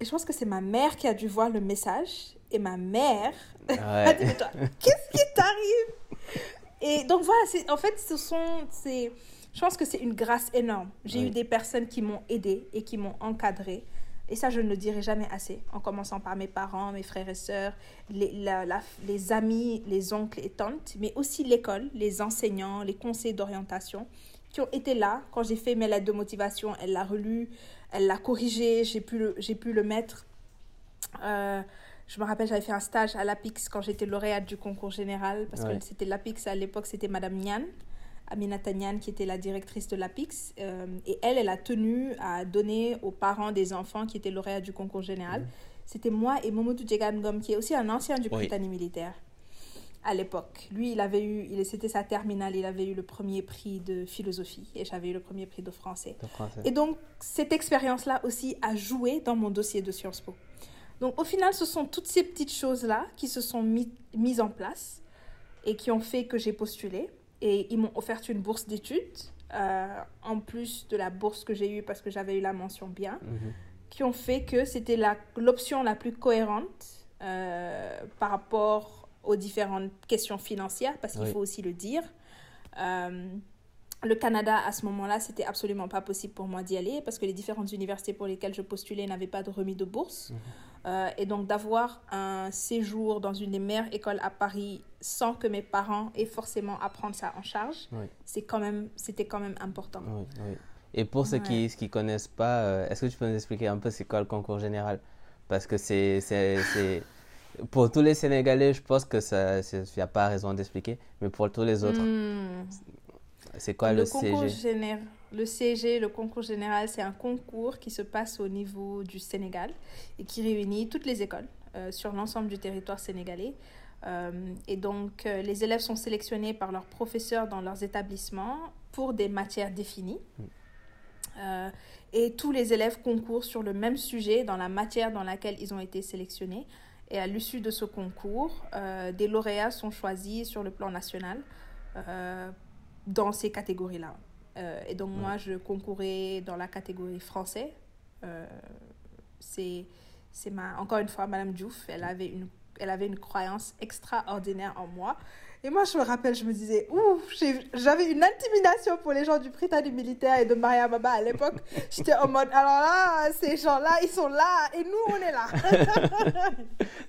Et je pense que c'est ma mère qui a dû voir le message. Et ma mère a dit, mais toi, qu'est-ce qui t'arrive? Et donc voilà, en fait, ce sont... Je pense que c'est une grâce énorme. J'ai eu des personnes qui m'ont aidé et qui m'ont encadré. Et ça, je ne le dirai jamais assez, en commençant par mes parents, mes frères et sœurs, les, les amis, les oncles et tantes, mais aussi l'école, les enseignants, les conseils d'orientation, qui ont été là quand j'ai fait mes lettres de motivation. Elle l'a relu, elle l'a corrigé, j'ai pu, le, pu le mettre. Euh, je me rappelle, j'avais fait un stage à l'APIX quand j'étais lauréate du concours général, parce que c'était l'APIX à l'époque, c'était Madame Nian, Aminata Nian, qui était la directrice de l'APIX. Euh, et elle, elle a tenu à donner aux parents des enfants qui étaient lauréats du concours général. C'était moi et Momodou Djegangom, qui est aussi un ancien du Britannique militaire à l'époque. Lui, il avait eu, il, c'était sa terminale, il avait eu le premier prix de philosophie et j'avais eu le premier prix de français. Et donc, cette expérience-là aussi a joué dans mon dossier de Sciences Po. Donc, au final, ce sont toutes ces petites choses-là qui se sont mises en place et qui ont fait que j'ai postulé. Et ils m'ont offert une bourse d'études, euh, en plus de la bourse que j'ai eue parce que j'avais eu la mention bien, mhm. qui ont fait que c'était l'option la, plus cohérente euh, par rapport aux différentes questions financières, parce qu'il faut aussi le dire. Euh, le Canada, à ce moment-là, c'était absolument pas possible pour moi d'y aller parce que les différentes universités pour lesquelles je postulais n'avaient pas de remis de bourse. Mhm. Euh, et donc d'avoir un séjour dans une des meilleures écoles à Paris sans que mes parents aient forcément à prendre ça en charge, c'est quand même, c'était quand même important. Et pour ceux qui ne connaissent pas, euh, est-ce que tu peux nous expliquer un peu c'est quoi le concours général? Parce que c'est pour tous les Sénégalais, je pense que ça, il n'y a pas raison d'expliquer, mais pour tous les autres, hmm. c'est quoi le, le CG Le CG, le concours général, c'est un concours qui se passe au niveau du Sénégal et qui réunit toutes les écoles euh, sur l'ensemble du territoire sénégalais. Euh, et donc, euh, les élèves sont sélectionnés par leurs professeurs dans leurs établissements pour des matières définies. Et tous les élèves concourent sur le même sujet dans la matière dans laquelle ils ont été sélectionnés et à l'issue de ce concours, des lauréats sont choisis sur le plan national dans ces catégories-là. Euh, et donc moi, je concourais dans la catégorie français. c'est, c'est ma, encore une fois, Madame Diouf, elle avait une, elle avait une croyance extraordinaire en moi. Et moi, je me rappelle, je me disais, ouf, j'avais une intimidation pour les gens du Britannique militaire et de Maria Baba à l'époque. J'étais en mode, alors là, ces gens-là, ils sont là et nous, on est là.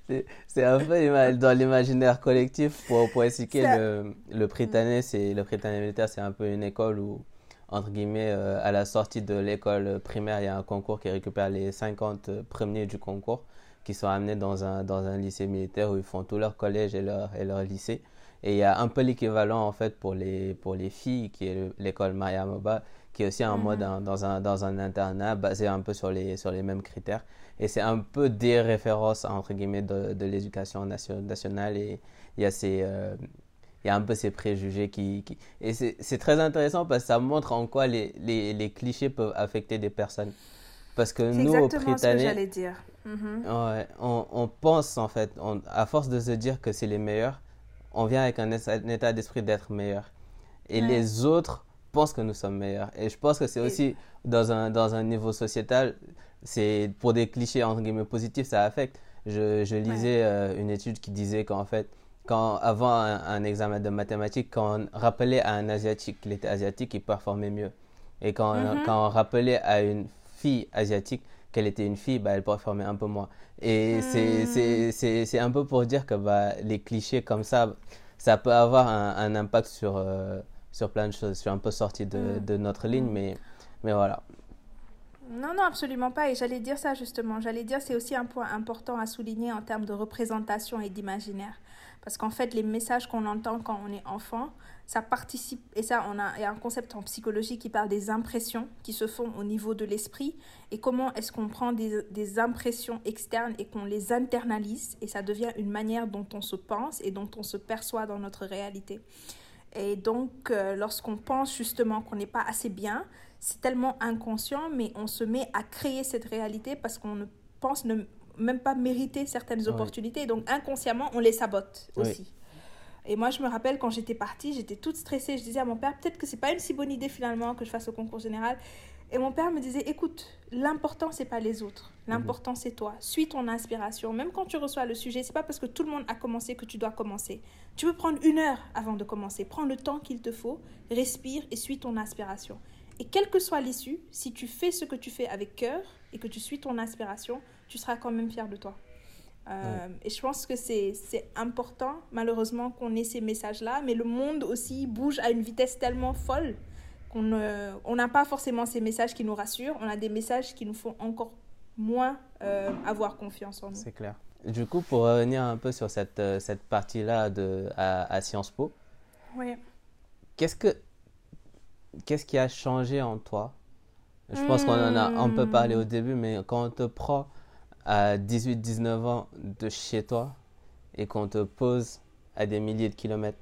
c'est un peu dans l'imaginaire collectif pour, pour expliquer le, le Britannique, c'est le militaire, c'est un peu une école où entre guillemets, euh, à la sortie de l'école primaire, il y a un concours qui récupère les 50 premiers du concours qui sont amenés dans un, dans un lycée militaire où ils font tout leur collège et leur, et leur lycée. Et il y a un peu l'équivalent en fait pour les, pour les filles, qui est l'école Maya Moba, qui est aussi un mode mhm. dans, un, dans un internat basé un peu sur les, sur les mêmes critères. Et c'est un peu des références, entre guillemets, de, de l'éducation nationale. Et il y a ces... Euh, il y a un peu ces préjugés qui... qui... Et c'est très intéressant parce que ça montre en quoi les, les, les clichés peuvent affecter des personnes. Parce que nous, au Britanniques, ce que j'allais dire. Mhm. on, on, pense en fait, on, à force de se dire que c'est les meilleurs, on vient avec un, état d'esprit d'être meilleur. Et les autres pensent que nous sommes meilleurs. Et je pense que c'est aussi dans un, dans un niveau sociétal, c'est pour des clichés entre guillemets positifs, ça affecte. Je, je lisais euh, une étude qui disait qu'en fait, quand, avant un, examen de mathématiques, quand on rappelait à un Asiatique qu'il était asiatique, il performait mieux. Et quand, mhm. quand on rappelait à une fille asiatique qu'elle était une fille, bah, elle performait un peu moins. Et hmm. c'est un peu pour dire que bah, les clichés comme ça, ça peut avoir un, un impact sur, euh, sur plein de choses. Je suis un peu sorti de, hmm. de notre ligne, hmm. mais, mais voilà. Non, non, absolument pas. Et j'allais dire ça justement. J'allais dire c'est aussi un point important à souligner en termes de représentation et d'imaginaire. Parce qu'en fait, les messages qu'on entend quand on est enfant, ça participe, et ça, on a, il y a un concept en psychologie qui parle des impressions qui se font au niveau de l'esprit, et comment est-ce qu'on prend des, des, impressions externes et qu'on les internalise, et ça devient une manière dont on se pense et dont on se perçoit dans notre réalité. Et donc, euh, lorsqu'on pense justement qu'on n'est pas assez bien, c'est tellement inconscient, mais on se met à créer cette réalité parce qu'on ne pense ne, même pas mériter certaines opportunités. Donc, inconsciemment, on les sabote aussi. Et moi, je me rappelle quand j'étais partie, j'étais toute stressée. Je disais à mon père, peut-être que c'est pas une si bonne idée finalement que je fasse au concours général. Et mon père me disait, écoute, l'important c'est pas les autres, mhm. l'important c'est toi. Suis ton inspiration. Même quand tu reçois le sujet, c'est pas parce que tout le monde a commencé que tu dois commencer. Tu peux prendre une heure avant de commencer. Prends le temps qu'il te faut, respire et suis ton inspiration. Et quelle que soit l'issue, si tu fais ce que tu fais avec cœur et que tu suis ton inspiration, tu seras quand même fier de toi. Euh, et je pense que c'est important, malheureusement, qu'on ait ces messages-là, mais le monde aussi bouge à une vitesse tellement folle qu'on n'a pas forcément ces messages qui nous rassurent, on a des messages qui nous font encore moins euh, avoir confiance en nous. C'est clair. Du coup, pour revenir un peu sur cette, euh, cette partie-là à, à Sciences Po, oui. qu'est-ce, que, qu'est-ce qui a changé en toi? Je pense qu'on en a un peu parlé au début, mais quand on te prend à 18-19 ans de chez toi et qu'on te pose à des milliers de kilomètres.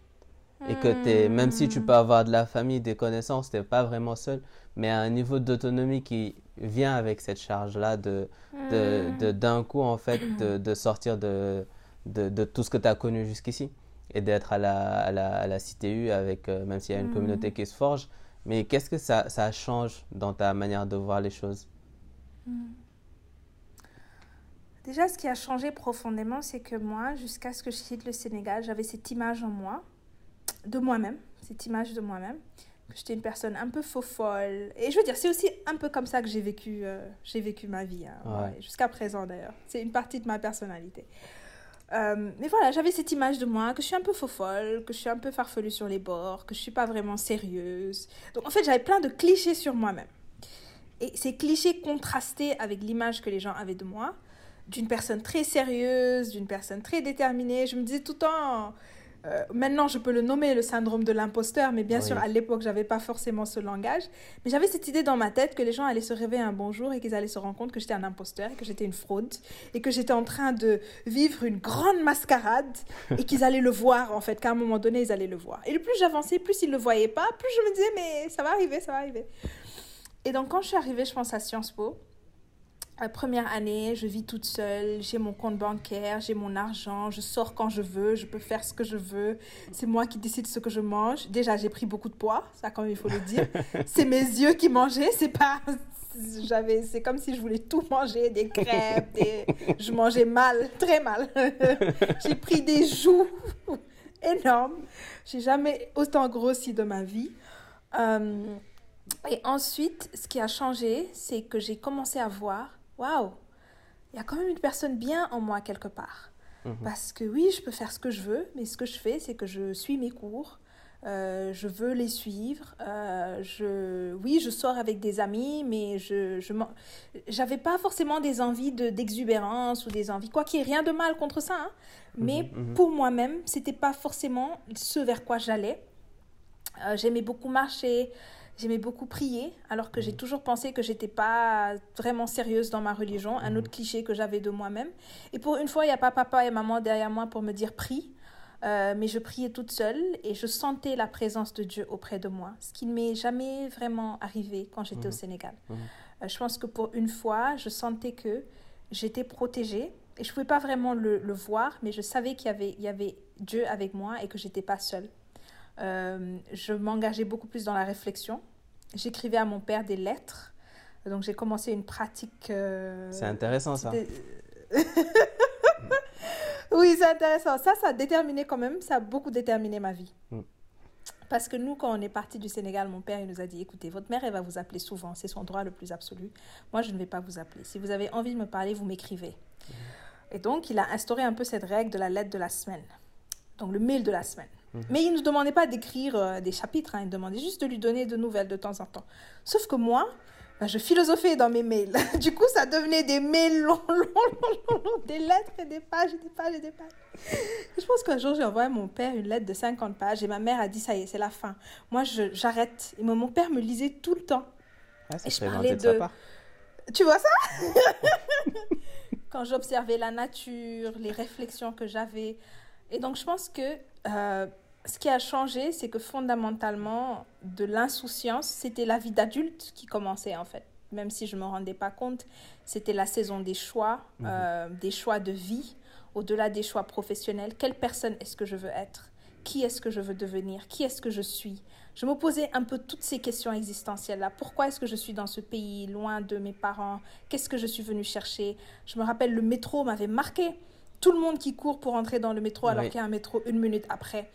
Et que es, même si tu peux avoir de la famille, des connaissances, tu n'es pas vraiment seul, mais à un niveau d'autonomie qui vient avec cette charge-là de, de, d'un coup, en fait, de, de sortir de, de, tout ce que tu as connu jusqu'ici et d'être à la, à, la, à la CTU avec, euh, même s'il y a une communauté qui se forge. Mais qu'est-ce que ça, ça change dans ta manière de voir les choses? Déjà, ce qui a changé profondément, c'est que moi, jusqu'à ce que je quitte le Sénégal, j'avais cette image en moi, de moi-même, cette image de moi-même, que j'étais une personne un peu faux folle. Et je veux dire, c'est aussi un peu comme ça que j'ai vécu, euh, j'ai vécu ma vie, hein, jusqu'à présent d'ailleurs. C'est une partie de ma personnalité. Euh, mais voilà, j'avais cette image de moi, que je suis un peu faux folle, que je suis un peu farfelue sur les bords, que je suis pas vraiment sérieuse. Donc en fait, j'avais plein de clichés sur moi-même. Et ces clichés contrastés avec l'image que les gens avaient de moi, d'une personne très sérieuse, d'une personne très déterminée. Je me disais tout le temps, euh, maintenant je peux le nommer le syndrome de l'imposteur, mais bien sûr à l'époque j'avais pas forcément ce langage. Mais j'avais cette idée dans ma tête que les gens allaient se réveiller un bon jour et qu'ils allaient se rendre compte que j'étais un imposteur, que j'étais une fraude et que j'étais en train de vivre une grande mascarade et qu'ils allaient le voir en fait, qu'à un moment donné ils allaient le voir. Et le plus j'avançais, plus ils le voyaient pas, plus je me disais mais ça va arriver, ça va arriver. Et donc quand je suis arrivée, je pense à Sciences Po la première année, je vis toute seule, j'ai mon compte bancaire, j'ai mon argent, je sors quand je veux, je peux faire ce que je veux. C'est moi qui décide ce que je mange. Déjà, j'ai pris beaucoup de poids, ça quand même il faut le dire. c'est mes yeux qui mangeaient, c'est pas j'avais c'est comme si je voulais tout manger, des crêpes, des... je mangeais mal, très mal. j'ai pris des joues énormes. J'ai jamais autant grossi de ma vie. Euh, et ensuite, ce qui a changé, c'est que j'ai commencé à voir waouh, il y a quand même une personne bien en moi quelque part. Mhm. Parce que oui, je peux faire ce que je veux, mais ce que je fais, c'est que je suis mes cours, Euh, je veux les suivre. Euh, je, oui, je sors avec des amis, mais je, je j'avais pas forcément des envies de, d'exubérance ou des envies, quoi qu'il y ait rien de mal contre ça. Hein. mais mhm, mhm. pour moi-même, c'était pas forcément ce vers quoi j'allais. Euh, j'aimais beaucoup marcher, j'aimais beaucoup prier, alors que j'ai mhm. toujours pensé que j'étais pas vraiment sérieuse dans ma religion. Un autre cliché que j'avais de moi-même. Et pour une fois, il n'y a pas papa et maman derrière moi pour me dire prie. Euh, mais je priais toute seule et je sentais la présence de Dieu auprès de moi, ce qui ne m'est jamais vraiment arrivé quand j'étais au mhm. Sénégal. Mhm. Euh, je pense que pour une fois, je sentais que j'étais protégée et je ne pouvais pas vraiment le, le, voir, mais je savais qu'il y avait, il y avait Dieu avec moi et que j'étais pas seule. Euh, je m'engageais beaucoup plus dans la réflexion. J'écrivais à mon père des lettres. Donc j'ai commencé une pratique. C'est intéressant ça. Oui, c'est intéressant. Ça, ça a déterminé quand même, ça a beaucoup déterminé ma vie. Mm. Parce que nous, quand on est parti du Sénégal, mon père, il nous a dit, écoutez, votre mère, elle va vous appeler souvent, c'est son droit le plus absolu. Moi, je ne vais pas vous appeler. Si vous avez envie de me parler, vous m'écrivez. Mm. Et donc, il a instauré un peu cette règle de la lettre de la semaine. Donc, le mail de la semaine. Mm. Mais il ne nous demandait pas d'écrire euh, des chapitres, hein. il demandait juste de lui donner de nouvelles de temps en temps. Sauf que moi, bah, je philosophais dans mes mails. Du coup, ça devenait des mails longs, longs, longs, longs, des lettres et des pages et des pages et des pages. je pense qu'un jour, j'ai envoyé à mon père une lettre de 50 pages et ma mère a dit ça y est, c'est la fin. Moi, j'arrête. Et mon père me lisait tout le temps. Ah, et je parlais de... Tu vois ça? Quand j'observais la nature, les réflexions que j'avais. Et donc, je pense que euh, ce qui a changé, c'est que fondamentalement, de l'insouciance, c'était la vie d'adulte qui commençait en fait. Même si je ne me rendais pas compte, c'était la saison des choix, mhm. euh, des choix de vie, au-delà des choix professionnels. Quelle personne est-ce que je veux être? Qui est-ce que je veux devenir? Qui est-ce que je suis? Je me posais un peu toutes ces questions existentielles-là. Pourquoi est-ce que je suis dans ce pays, loin de mes parents? Qu'est-ce que je suis venue chercher? Je me rappelle, le métro m'avait marqué. Tout le monde qui court pour entrer dans le métro alors qu'il y a un métro une minute après.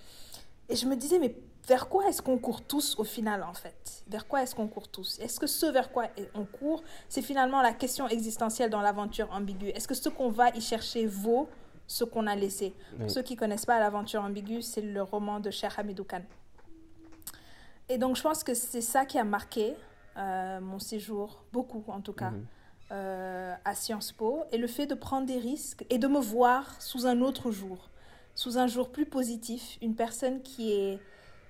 Et je me disais, mais vers quoi est-ce qu'on court tous au final, en fait? Vers quoi est-ce qu'on court tous? Est-ce que ce vers quoi on court, c'est finalement la question existentielle dans l'aventure ambiguë. Est-ce que ce qu'on va y chercher vaut ce qu'on a laissé? Pour ceux qui ne connaissent pas l'aventure ambiguë, c'est le roman de Cher Hamidou Khan. Et donc, je pense que c'est ça qui a marqué euh, mon séjour, beaucoup en tout cas, mhm. Euh, à Sciences Po, et le fait de prendre des risques et de me voir sous un autre jour sous un jour plus positif, une personne qui, est,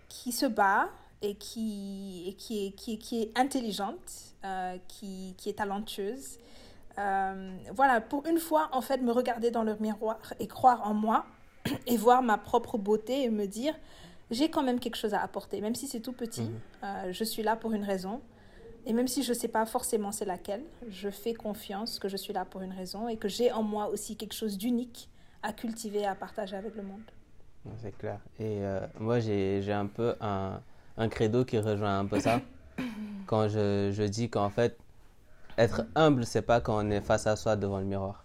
qui se bat et qui, et qui, est, qui, qui est intelligente, euh, qui, qui est talentueuse. Euh, voilà, pour une fois, en fait, me regarder dans le miroir et croire en moi et voir ma propre beauté et me dire, j'ai quand même quelque chose à apporter, même si c'est tout petit, euh, je suis là pour une raison. Et même si je ne sais pas forcément c'est laquelle, je fais confiance que je suis là pour une raison et que j'ai en moi aussi quelque chose d'unique à cultiver, à partager avec le monde. C'est clair. Et euh, moi, j'ai un peu un, un, credo qui rejoint un peu ça. quand je, je dis qu'en fait, être humble, c'est pas quand on est face à soi devant le miroir.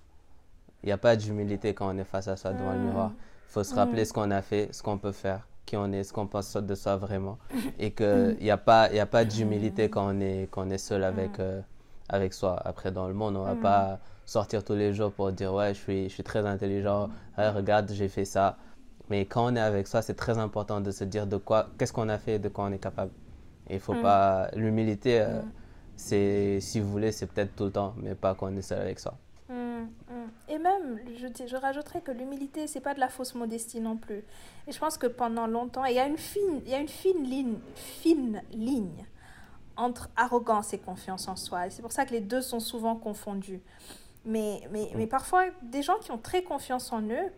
Il n'y a pas d'humilité quand on est face à soi devant le miroir. Il faut se rappeler ce qu'on a fait, ce qu'on peut faire, qui on est, ce qu'on pense de soi vraiment? Et qu'il n'y a pas, a pas d'humilité quand, on est, quand on est seul avec, euh, avec soi. Après, dans le monde, on ne va pas sortir tous les jours pour dire ouais, je suis, je suis très intelligent, regarde, j'ai fait ça. Mais quand on est avec soi, c'est très important de se dire de quoi, qu'est-ce qu'on a fait, de quoi on est capable. Et il faut mm. pas. L'humilité, euh, mm. c'est, si vous voulez, c'est peut-être tout le temps, mais pas quand on est seul avec soi. Mm, Et même, je, je rajouterais que l'humilité, c'est pas de la fausse modestie non plus. Et je pense que pendant longtemps, il y a une fine, il y a une fine ligne, fine ligne entre arrogance et confiance en soi. Et c'est pour ça que les deux sont souvent confondus. Mais, mais, mais parfois, des gens qui ont très confiance en eux,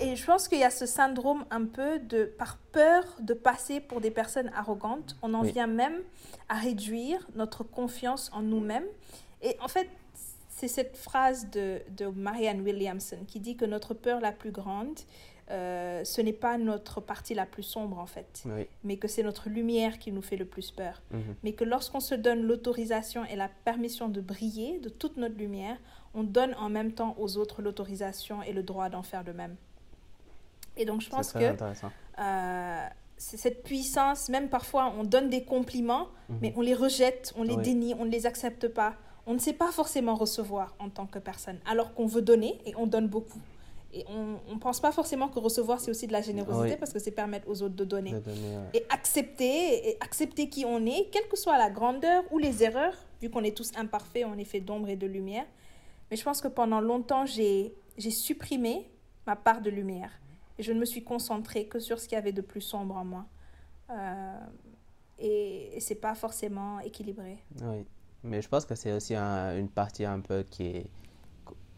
et je pense qu'il y a ce syndrome un peu de, par peur de passer pour des personnes arrogantes, on en vient même à réduire notre confiance en nous-mêmes. Et en fait, c'est cette phrase de, de Marianne Williamson qui dit que notre peur la plus grande, euh, ce n'est pas notre partie la plus sombre en fait, mais que c'est notre lumière qui nous fait le plus peur. Mhm. Mais que lorsqu'on se donne l'autorisation et la permission de briller de toute notre lumière, on donne en même temps aux autres l'autorisation et le droit d'en faire de même. Et donc je pense que euh, c'est cette puissance, même parfois on donne des compliments, mhm. mais on les rejette, on les dénie, on ne les accepte pas. On ne sait pas forcément recevoir en tant que personne, alors qu'on veut donner et on donne beaucoup. Et on ne pense pas forcément que recevoir, c'est aussi de la générosité parce que c'est permettre aux autres de donner. Et accepter, et accepter qui on est, quelle que soit la grandeur ou les erreurs, vu qu'on est tous imparfaits, on est fait d'ombre et de lumière. Mais je pense que pendant longtemps, j'ai supprimé ma part de lumière. Et je ne me suis concentrée que sur ce qu'il y avait de plus sombre en moi. Euh, et, et c'est pas forcément équilibré. Oui, mais je pense que c'est aussi une partie un peu qui est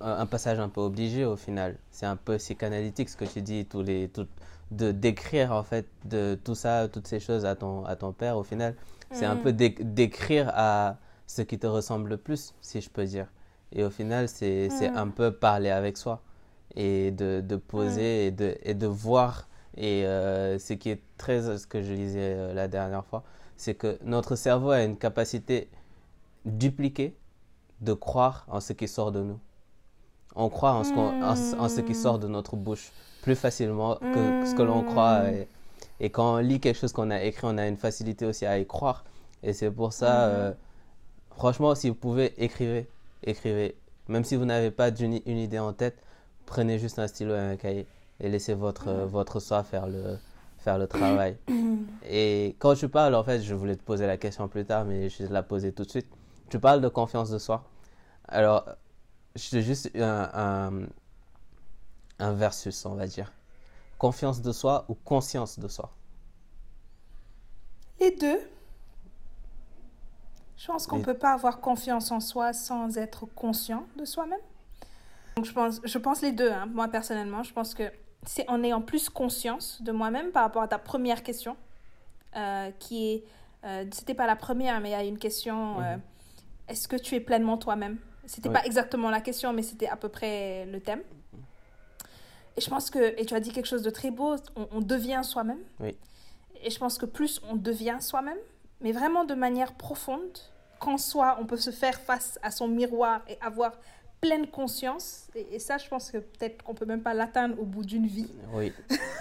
un passage un peu obligé au final. C'est un peu psychanalytique ce que tu dis, tous les, tout, de d'écrire en fait de tout ça, toutes ces choses à ton, à ton père au final. C'est un mm. peu d'écrire à ce qui te ressemble le plus, si je peux dire. Et au final, c'est mm. un peu parler avec soi et de, de poser mm. et, de, et de voir. Et euh, ce qui est très, ce que je disais euh, la dernière fois, c'est que notre cerveau a une capacité dupliquée de croire en ce qui sort de nous on croit en ce, en, ce, qui sort de notre bouche plus facilement que ce que l'on croit. Hmm. Et, quand on lit quelque chose qu'on a écrit, on a une facilité aussi à y croire. Et c'est pour ça, hmm. euh, franchement, si vous pouvez, écrivez. Écrivez. Même si vous n'avez pas une, une, idée en tête, prenez juste un stylo et un cahier et laissez votre, hmm. votre soi faire le, faire le travail. et quand tu parles, en fait, je voulais te poser la question plus tard, mais je vais la poser tout de suite. Tu parles de confiance de soi. Alors, c'est juste un, un, versus, on va dire. Confiance de soi ou conscience de soi? Les deux. Je pense qu'on ne peut pas avoir confiance en soi sans être conscient de soi-même. Donc je pense, je pense les deux, hein. moi personnellement. Je pense que c'est en ayant plus conscience de moi-même par rapport à ta première question, euh, qui est, euh, c'était pas la première, mais il y a une question, mhm. euh, est-ce que tu es pleinement toi-même? C'était pas exactement la question, mais c'était à peu près le thème. Et je pense que, et tu as dit quelque chose de très beau, on, devient soi-même. Oui. Et je pense que plus on devient soi-même, mais vraiment de manière profonde, qu'en soi, on peut se faire face à son miroir et avoir pleine conscience. Et, ça, je pense que peut-être qu'on peut même pas l'atteindre au bout d'une vie. Oui.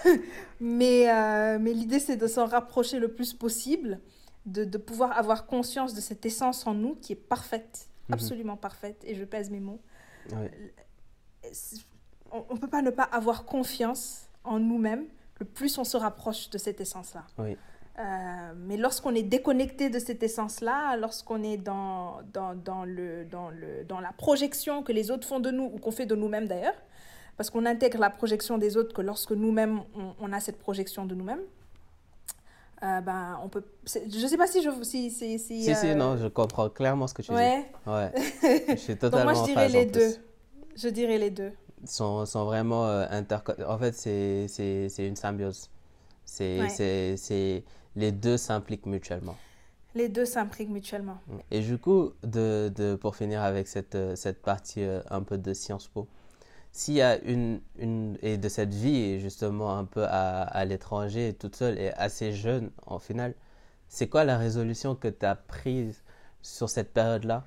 mais euh, mais l'idée, c'est de s'en rapprocher le plus possible, de, de pouvoir avoir conscience de cette essence en nous qui est parfaite Mhm. absolument parfaite, et je pèse mes mots. On ne peut pas ne pas avoir confiance en nous-mêmes, le plus on se rapproche de cette essence-là. Euh, mais lorsqu'on est déconnecté de cette essence-là, lorsqu'on est dans, dans, dans, le, dans, le, dans la projection que les autres font de nous ou qu'on fait de nous-mêmes d'ailleurs, parce qu'on intègre la projection des autres que lorsque nous-mêmes, on, on, a cette projection de nous-mêmes, euh, ben, on peut... Je sais pas si je... Si, si, si, si, euh, non, je comprends clairement ce que tu dis. Ouais. Je suis totalement Donc moi, je dirais les deux. Je dirais les deux. Sont, sont vraiment euh, En fait, c'est une symbiose. C'est c'est Les deux s'impliquent mutuellement. Les deux s'impliquent mutuellement. Et du coup, de, de, pour finir avec cette, cette partie un peu de Sciences Po, s'il y a une, une, et de cette vie justement un peu à, à l'étranger toute seule et assez jeune en final, c'est quoi la résolution que tu as prise sur cette période-là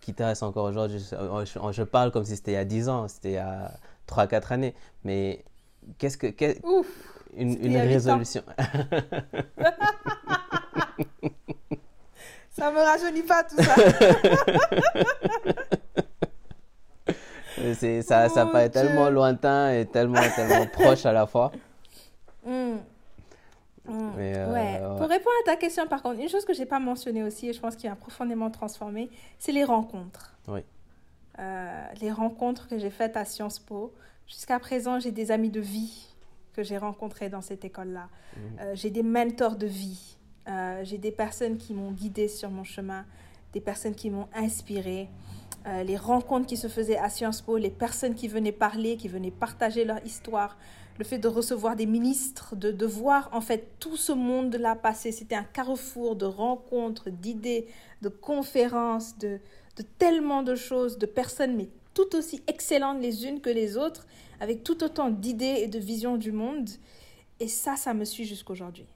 qui te reste encore aujourd'hui? Je, je, parle comme si c'était il y a 10 ans, c'était il y a 3-4 années, mais qu'est-ce que... Ouf, une, une résolution? ça me rajeunit pas tout ça. ça, ça paraît tellement lointain et tellement, tellement proche à la fois. Hmm. Hmm. Euh, ouais. Pour répondre à ta question, par contre, une chose que je n'ai pas mentionnée aussi, et je pense qu'il a profondément transformé, c'est les rencontres. Oui. Euh, les rencontres que j'ai faites à Sciences Po. Jusqu'à présent, j'ai des amis de vie que j'ai rencontrés dans cette école-là. Mmh. Euh, j'ai des mentors de vie. j'ai des personnes qui m'ont guidée sur mon chemin, des personnes qui m'ont inspirée. Euh, les rencontres qui se faisaient à Sciences Po, les personnes qui venaient parler, qui venaient partager leur histoire, le fait de recevoir des ministres, de, de voir en fait tout ce monde-là passer. C'était un carrefour de rencontres, d'idées, de conférences, de, de tellement de choses, de personnes, mais tout aussi excellentes les unes que les autres, avec tout autant d'idées et de visions du monde. Et ça, ça me suit jusqu'aujourd'hui.